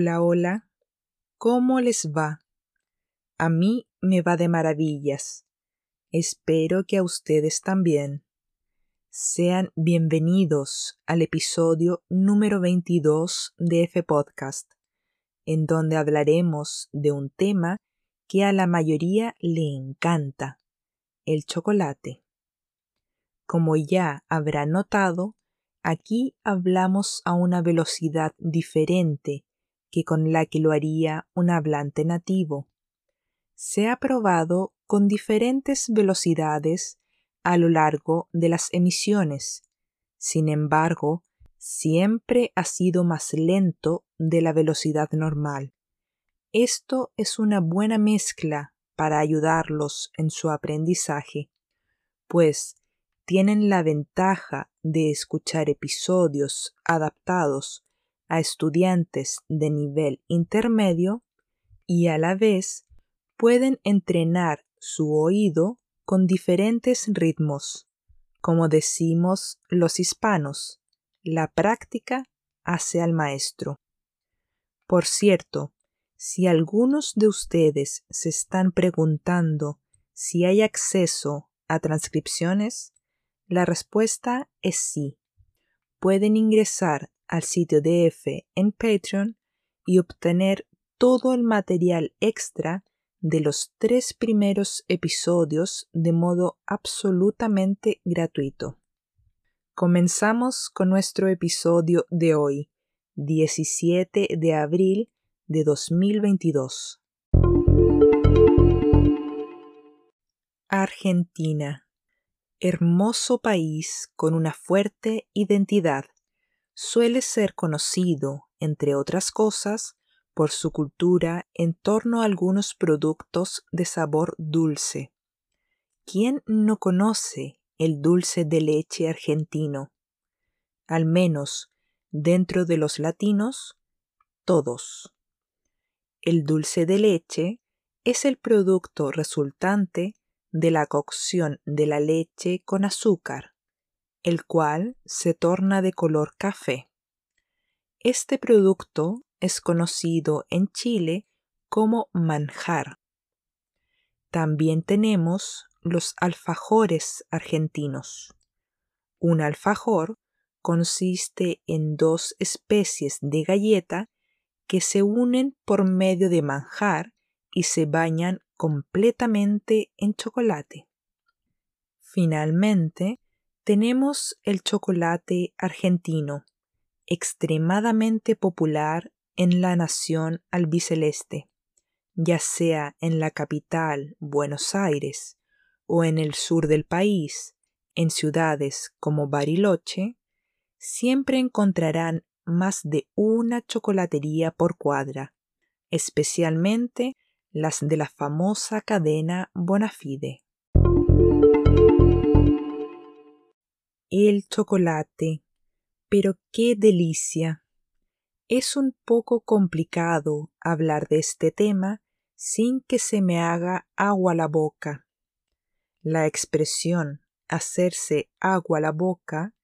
Hola, hola. ¿Cómo les va? A mí me va de maravillas. Espero que a ustedes también. Sean bienvenidos al episodio número 22 de F Podcast, en donde hablaremos de un tema que a la mayoría le encanta, el chocolate. Como ya habrá notado, aquí hablamos a una velocidad diferente que con la que lo haría un hablante nativo. Se ha probado con diferentes velocidades a lo largo de las emisiones. Sin embargo, siempre ha sido más lento de la velocidad normal. Esto es una buena mezcla para ayudarlos en su aprendizaje, pues tienen la ventaja de escuchar episodios adaptados a estudiantes de nivel intermedio y a la vez pueden entrenar su oído con diferentes ritmos. Como decimos los hispanos, la práctica hace al maestro. Por cierto, si algunos de ustedes se están preguntando si hay acceso a transcripciones, la respuesta es sí. Pueden ingresar al sitio de F en Patreon y obtener todo el material extra de los tres primeros episodios de modo absolutamente gratuito. Comenzamos con nuestro episodio de hoy, 17 de abril de 2022. Argentina. Hermoso país con una fuerte identidad suele ser conocido, entre otras cosas, por su cultura en torno a algunos productos de sabor dulce. ¿Quién no conoce el dulce de leche argentino? Al menos, dentro de los latinos, todos. El dulce de leche es el producto resultante de la cocción de la leche con azúcar, el cual se torna de color café. Este producto es conocido en Chile como manjar. También tenemos los alfajores argentinos. Un alfajor consiste en dos especies de galleta que se unen por medio de manjar y se bañan completamente en chocolate. Finalmente, tenemos el chocolate argentino, extremadamente popular en la nación albiceleste, ya sea en la capital, Buenos Aires, o en el sur del país, en ciudades como Bariloche, siempre encontrarán más de una chocolatería por cuadra, especialmente las de la famosa cadena Bonafide. El chocolate. Pero qué delicia. Es un poco complicado hablar de este tema sin que se me haga agua la boca. La expresión hacerse agua la boca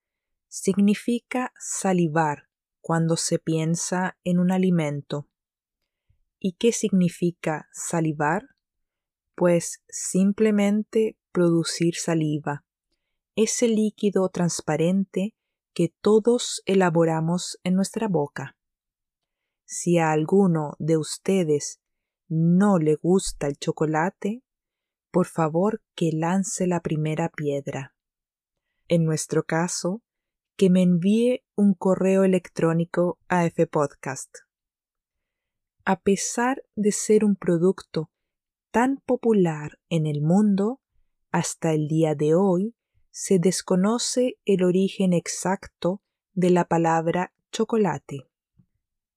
significa salivar cuando se piensa en un alimento. ¿Y qué significa salivar? Pues simplemente producir saliva ese líquido transparente que todos elaboramos en nuestra boca. Si a alguno de ustedes no le gusta el chocolate, por favor que lance la primera piedra. En nuestro caso, que me envíe un correo electrónico a Fpodcast. A pesar de ser un producto tan popular en el mundo, hasta el día de hoy se desconoce el origen exacto de la palabra chocolate.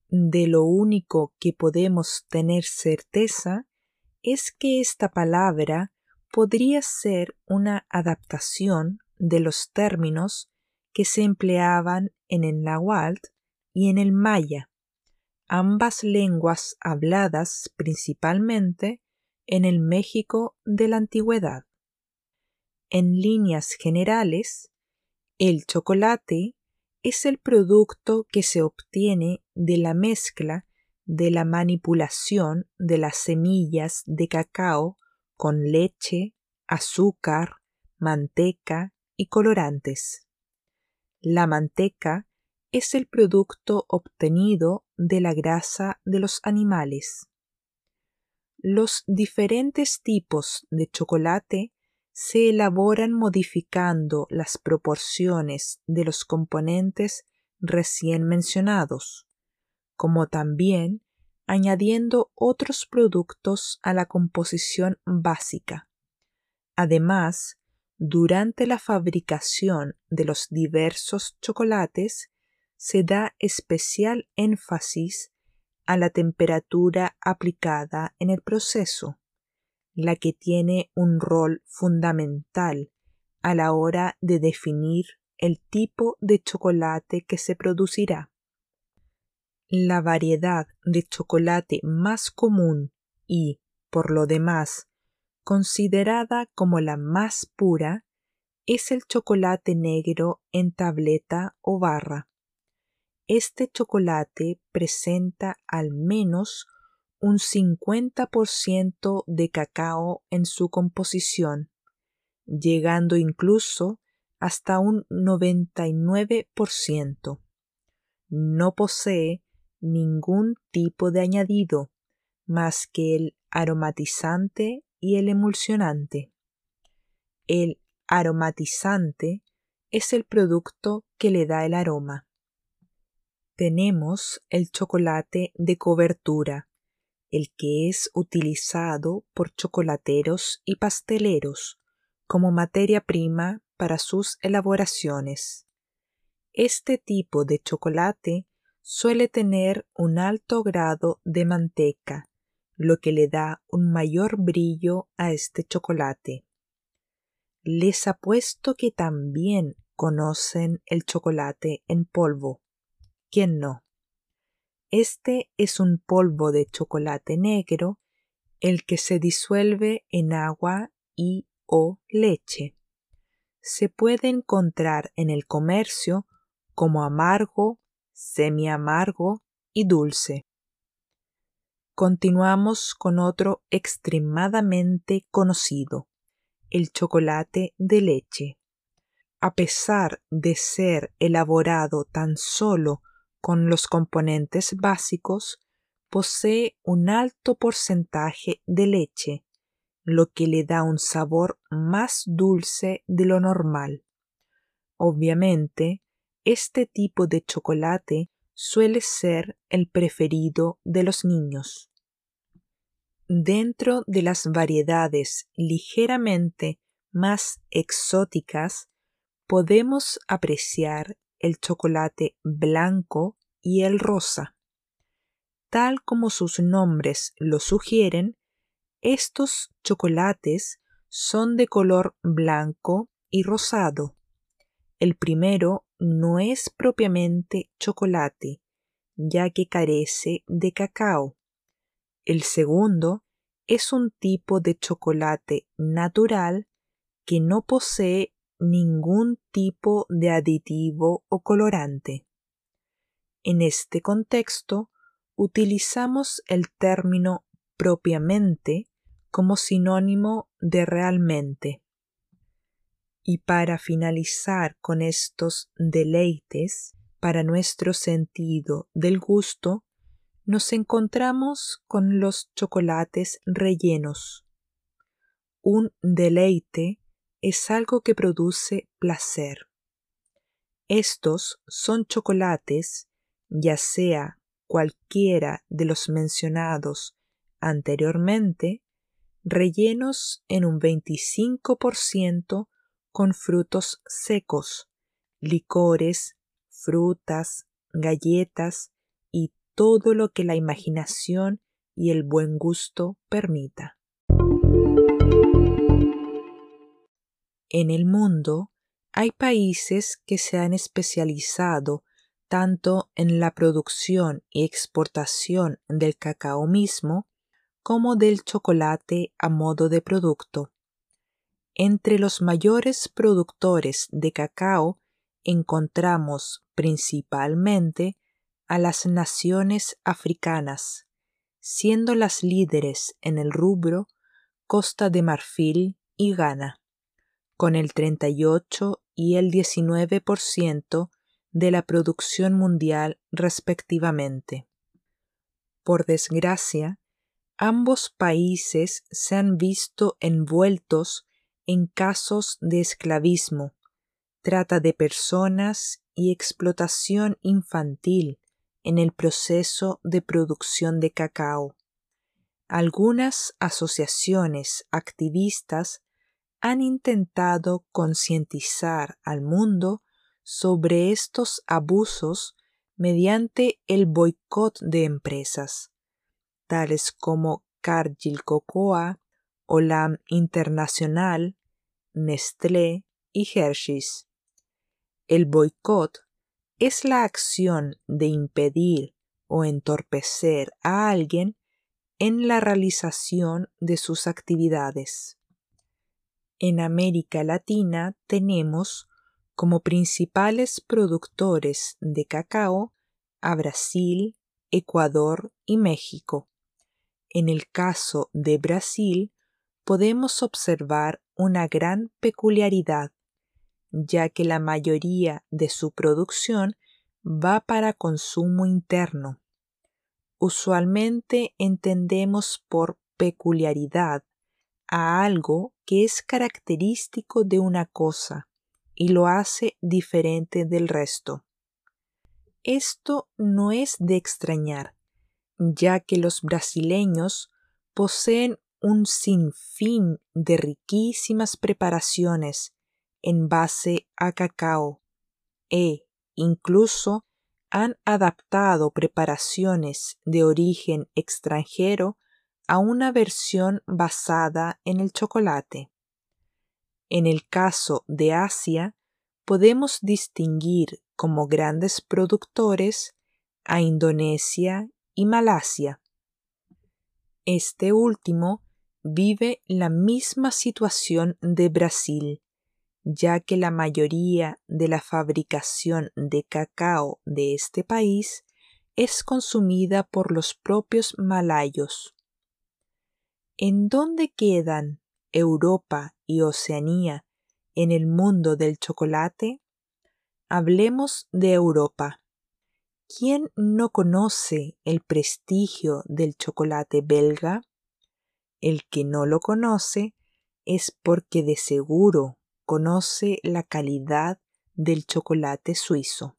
De lo único que podemos tener certeza es que esta palabra podría ser una adaptación de los términos que se empleaban en el náhuatl y en el maya, ambas lenguas habladas principalmente en el México de la antigüedad. En líneas generales, el chocolate es el producto que se obtiene de la mezcla de la manipulación de las semillas de cacao con leche, azúcar, manteca y colorantes. La manteca es el producto obtenido de la grasa de los animales. Los diferentes tipos de chocolate se elaboran modificando las proporciones de los componentes recién mencionados, como también añadiendo otros productos a la composición básica. Además, durante la fabricación de los diversos chocolates se da especial énfasis a la temperatura aplicada en el proceso, la que tiene un rol fundamental a la hora de definir el tipo de chocolate que se producirá. La variedad de chocolate más común y, por lo demás, considerada como la más pura, es el chocolate negro en tableta o barra. Este chocolate presenta al menos un 50% de cacao en su composición, llegando incluso hasta un 99%. No posee ningún tipo de añadido más que el aromatizante y el emulsionante. El aromatizante es el producto que le da el aroma. Tenemos el chocolate de cobertura, el que es utilizado por chocolateros y pasteleros como materia prima para sus elaboraciones. Este tipo de chocolate suele tener un alto grado de manteca, lo que le da un mayor brillo a este chocolate. Les apuesto que también conocen el chocolate en polvo. ¿Quién no? Este es un polvo de chocolate negro, el que se disuelve en agua y o leche. Se puede encontrar en el comercio como amargo, semi-amargo y dulce. Continuamos con otro extremadamente conocido, el chocolate de leche. A pesar de ser elaborado tan solo con los componentes básicos, posee un alto porcentaje de leche, lo que le da un sabor más dulce de lo normal. Obviamente, este tipo de chocolate suele ser el preferido de los niños. Dentro de las variedades ligeramente más exóticas, podemos apreciar el chocolate blanco y el rosa. Tal como sus nombres lo sugieren, estos chocolates son de color blanco y rosado. El primero no es propiamente chocolate, ya que carece de cacao. El segundo es un tipo de chocolate natural que no posee ningún tipo de aditivo o colorante. En este contexto, utilizamos el término propiamente como sinónimo de realmente. Y para finalizar con estos deleites para nuestro sentido del gusto, nos encontramos con los chocolates rellenos. Un deleite es algo que produce placer. Estos son chocolates, ya sea cualquiera de los mencionados anteriormente, rellenos en un 25% con frutos secos, licores, frutas, galletas y todo lo que la imaginación y el buen gusto permita. En el mundo hay países que se han especializado tanto en la producción y exportación del cacao mismo como del chocolate a modo de producto. Entre los mayores productores de cacao encontramos principalmente a las naciones africanas, siendo las líderes en el rubro Costa de Marfil y Ghana, con el 38 y el 19% de la producción mundial respectivamente. Por desgracia, ambos países se han visto envueltos en casos de esclavismo, trata de personas y explotación infantil en el proceso de producción de cacao. Algunas asociaciones activistas han intentado concientizar al mundo sobre estos abusos mediante el boicot de empresas, tales como Cargill Cocoa, Olam Internacional, Nestlé y Hershey's. El boicot es la acción de impedir o entorpecer a alguien en la realización de sus actividades. En América Latina tenemos como principales productores de cacao a Brasil, Ecuador y México. En el caso de Brasil, podemos observar una gran peculiaridad ya que la mayoría de su producción va para consumo interno. Usualmente entendemos por peculiaridad a algo que es característico de una cosa y lo hace diferente del resto. Esto no es de extrañar, ya que los brasileños poseen un sinfín de riquísimas preparaciones en base a cacao e incluso han adaptado preparaciones de origen extranjero a una versión basada en el chocolate. En el caso de Asia, podemos distinguir como grandes productores a Indonesia y Malasia. Este último vive la misma situación de Brasil, ya que la mayoría de la fabricación de cacao de este país es consumida por los propios malayos. ¿En dónde quedan Europa y Oceanía en el mundo del chocolate? Hablemos de Europa. ¿Quién no conoce el prestigio del chocolate belga? El que no lo conoce es porque de seguro conoce la calidad del chocolate suizo.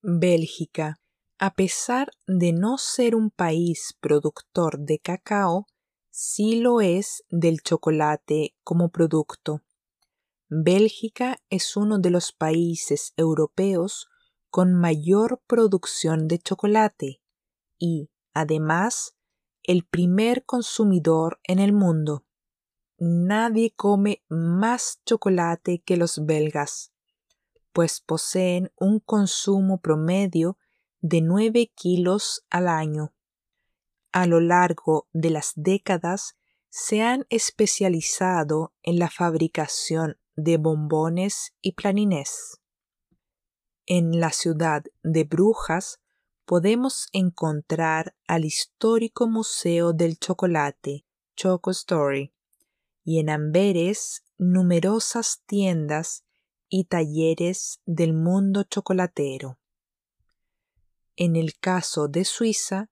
Bélgica, a pesar de no ser un país productor de cacao, sí lo es del chocolate como producto. Bélgica es uno de los países europeos con mayor producción de chocolate y, además, el primer consumidor en el mundo nadie come más chocolate que los belgas, pues poseen un consumo promedio de 9 kilos al año. A lo largo de las décadas se han especializado en la fabricación de bombones y planines. En la ciudad de Brujas podemos encontrar al histórico Museo del Chocolate, Choco Story, y en Amberes numerosas tiendas y talleres del mundo chocolatero. En el caso de Suiza,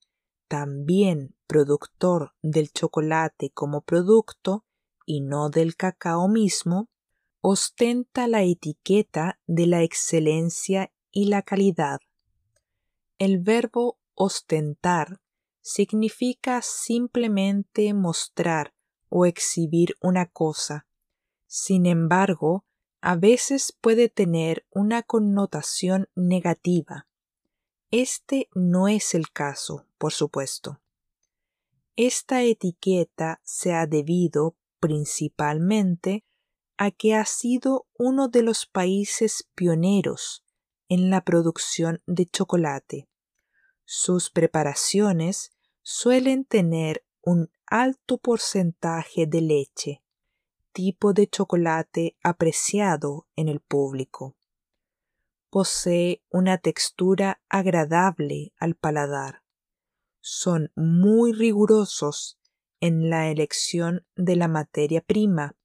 también productor del chocolate como producto y no del cacao mismo, ostenta la etiqueta de la excelencia y la calidad. El verbo ostentar significa simplemente mostrar o exhibir una cosa. Sin embargo, a veces puede tener una connotación negativa. Este no es el caso, por supuesto. Esta etiqueta se ha debido principalmente a que ha sido uno de los países pioneros en la producción de chocolate. Sus preparaciones suelen tener un alto porcentaje de leche, tipo de chocolate apreciado en el público. Posee una textura agradable al paladar. Son muy rigurosos en la elección de la materia prima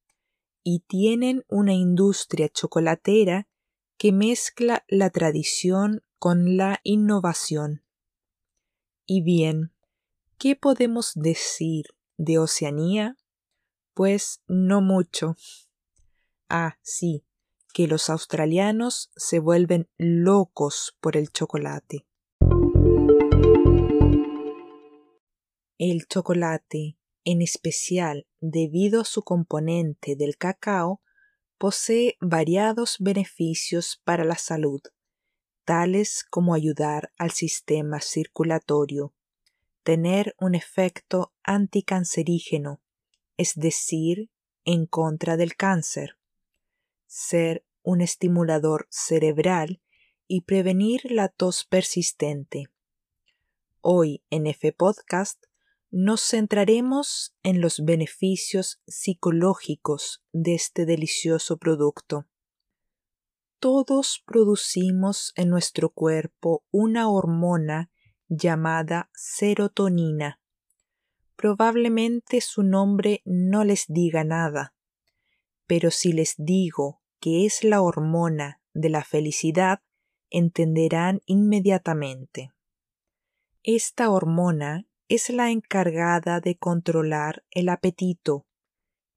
y tienen una industria chocolatera que mezcla la tradición con la innovación. Y bien, ¿qué podemos decir de Oceanía? Pues no mucho. Ah, sí, que los australianos se vuelven locos por el chocolate. El chocolate, en especial debido a su componente del cacao, posee variados beneficios para la salud, tales como ayudar al sistema circulatorio, tener un efecto anticancerígeno, es decir, en contra del cáncer, ser un estimulador cerebral y prevenir la tos persistente. Hoy en F Podcast nos centraremos en los beneficios psicológicos de este delicioso producto. Todos producimos en nuestro cuerpo una hormona llamada serotonina. Probablemente su nombre no les diga nada, pero si les digo que es la hormona de la felicidad, entenderán inmediatamente. Esta hormona es la encargada de controlar el apetito,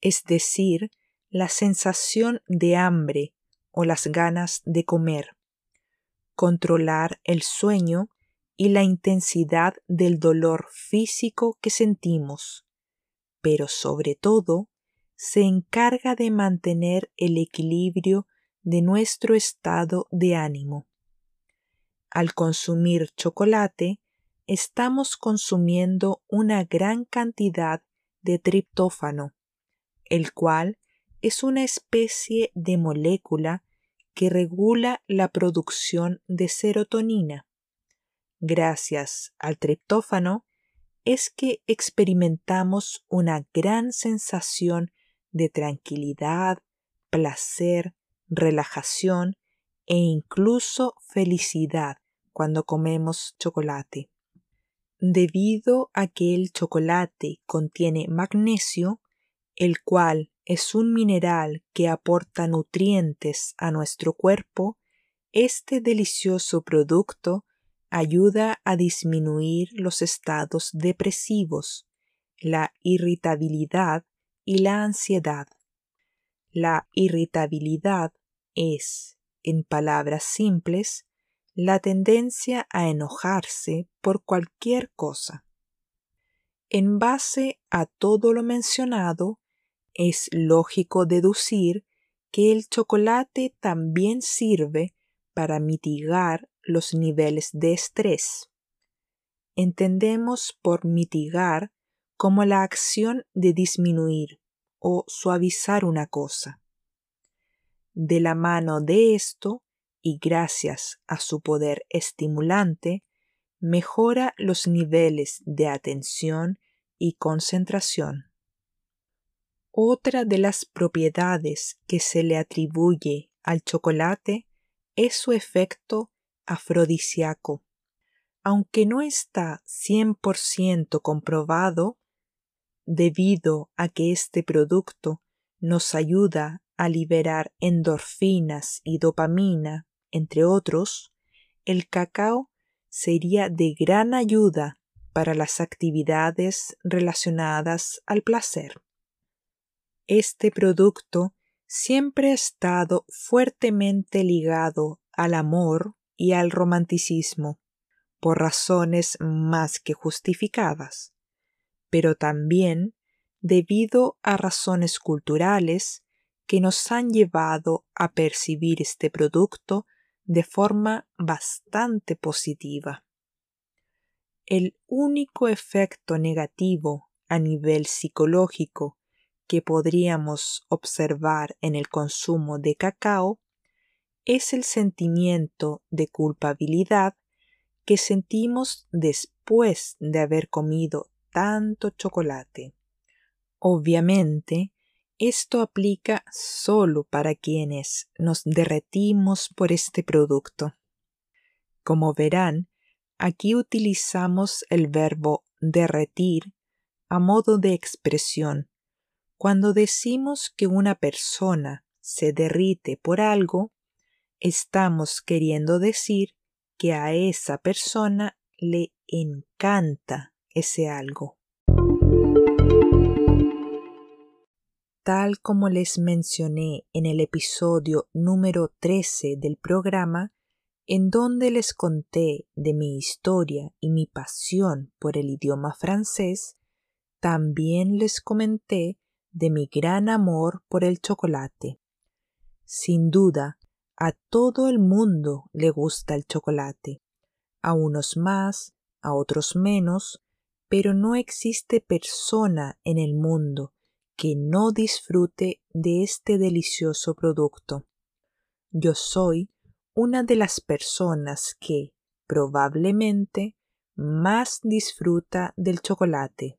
es decir, la sensación de hambre o las ganas de comer, controlar el sueño y la intensidad del dolor físico que sentimos, pero sobre todo se encarga de mantener el equilibrio de nuestro estado de ánimo. Al consumir chocolate, estamos consumiendo una gran cantidad de triptófano, el cual es una especie de molécula que regula la producción de serotonina. Gracias al triptófano es que experimentamos una gran sensación de tranquilidad, placer, relajación e incluso felicidad cuando comemos chocolate. Debido a que el chocolate contiene magnesio, el cual es un mineral que aporta nutrientes a nuestro cuerpo, este delicioso producto ayuda a disminuir los estados depresivos, la irritabilidad y la ansiedad. La irritabilidad es, en palabras simples, la tendencia a enojarse por cualquier cosa. En base a todo lo mencionado, es lógico deducir que el chocolate también sirve para mitigar los niveles de estrés. Entendemos por mitigar como la acción de disminuir o suavizar una cosa. De la mano de esto y gracias a su poder estimulante, mejora los niveles de atención y concentración. Otra de las propiedades que se le atribuye al chocolate es su efecto afrodisíaco. Aunque no está 100% comprobado, debido a que este producto nos ayuda a liberar endorfinas y dopamina entre otros, el cacao sería de gran ayuda para las actividades relacionadas al placer. Este producto siempre ha estado fuertemente ligado al amor y al romanticismo, por razones más que justificadas, pero también debido a razones culturales que nos han llevado a percibir este producto de forma bastante positiva. El único efecto negativo a nivel psicológico que podríamos observar en el consumo de cacao es el sentimiento de culpabilidad que sentimos después de haber comido tanto chocolate. Obviamente, Esto aplica solo para quienes nos derretimos por este producto. Como verán, aquí utilizamos el verbo derretir a modo de expresión. Cuando decimos que una persona se derrite por algo, estamos queriendo decir que a esa persona le encanta ese algo. Tal como les mencioné en el episodio número 13 del programa, en donde les conté de mi historia y mi pasión por el idioma francés, también les comenté de mi gran amor por el chocolate. Sin duda, a todo el mundo le gusta el chocolate, a unos más, a otros menos, pero no existe persona en el mundo que no disfrute de este delicioso producto. Yo soy una de las personas que probablemente más disfruta del chocolate.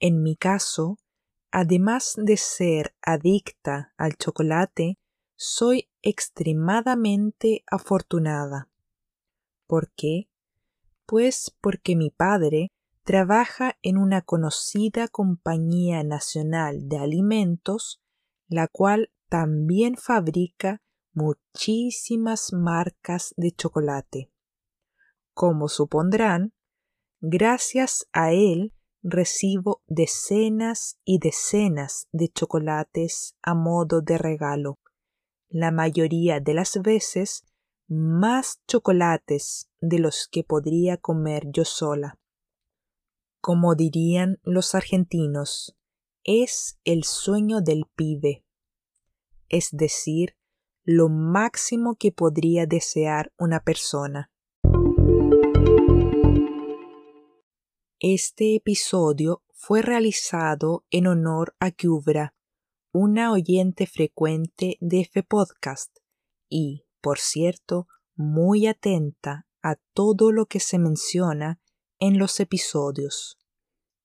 En mi caso, además de ser adicta al chocolate, soy extremadamente afortunada. ¿Por qué? Pues porque mi padre trabaja en una conocida compañía nacional de alimentos, la cual también fabrica muchísimas marcas de chocolate. Como supondrán, gracias a él recibo decenas y decenas de chocolates a modo de regalo. La mayoría de las veces más chocolates de los que podría comer yo sola. Como dirían los argentinos, es el sueño del pibe, es decir, lo máximo que podría desear una persona. Este episodio fue realizado en honor a Cubra, una oyente frecuente de F Podcast y, por cierto, muy atenta a todo lo que se menciona en los episodios.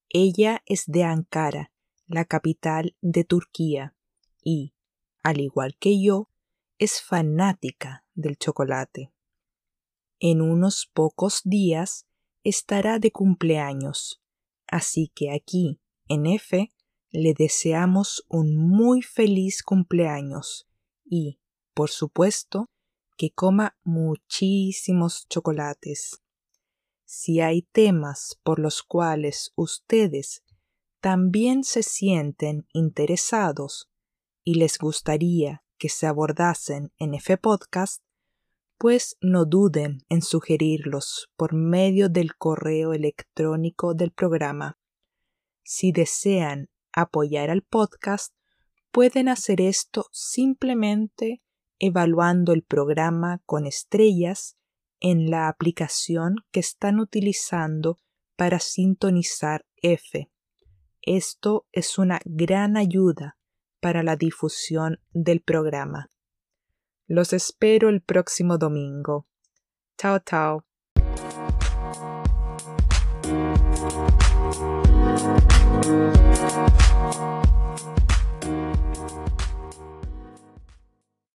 Ella es de Ankara, la capital de Turquía, y, al igual que yo, es fanática del chocolate. En unos pocos días estará de cumpleaños, así que aquí, en F, le deseamos un muy feliz cumpleaños y, por supuesto, que coma muchísimos chocolates si hay temas por los cuales ustedes también se sienten interesados y les gustaría que se abordasen en F Podcast, pues no duden en sugerirlos por medio del correo electrónico del programa. Si desean apoyar al podcast, pueden hacer esto simplemente evaluando el programa con estrellas en la aplicación que están utilizando para sintonizar F. Esto es una gran ayuda para la difusión del programa. Los espero el próximo domingo. Chao, chao.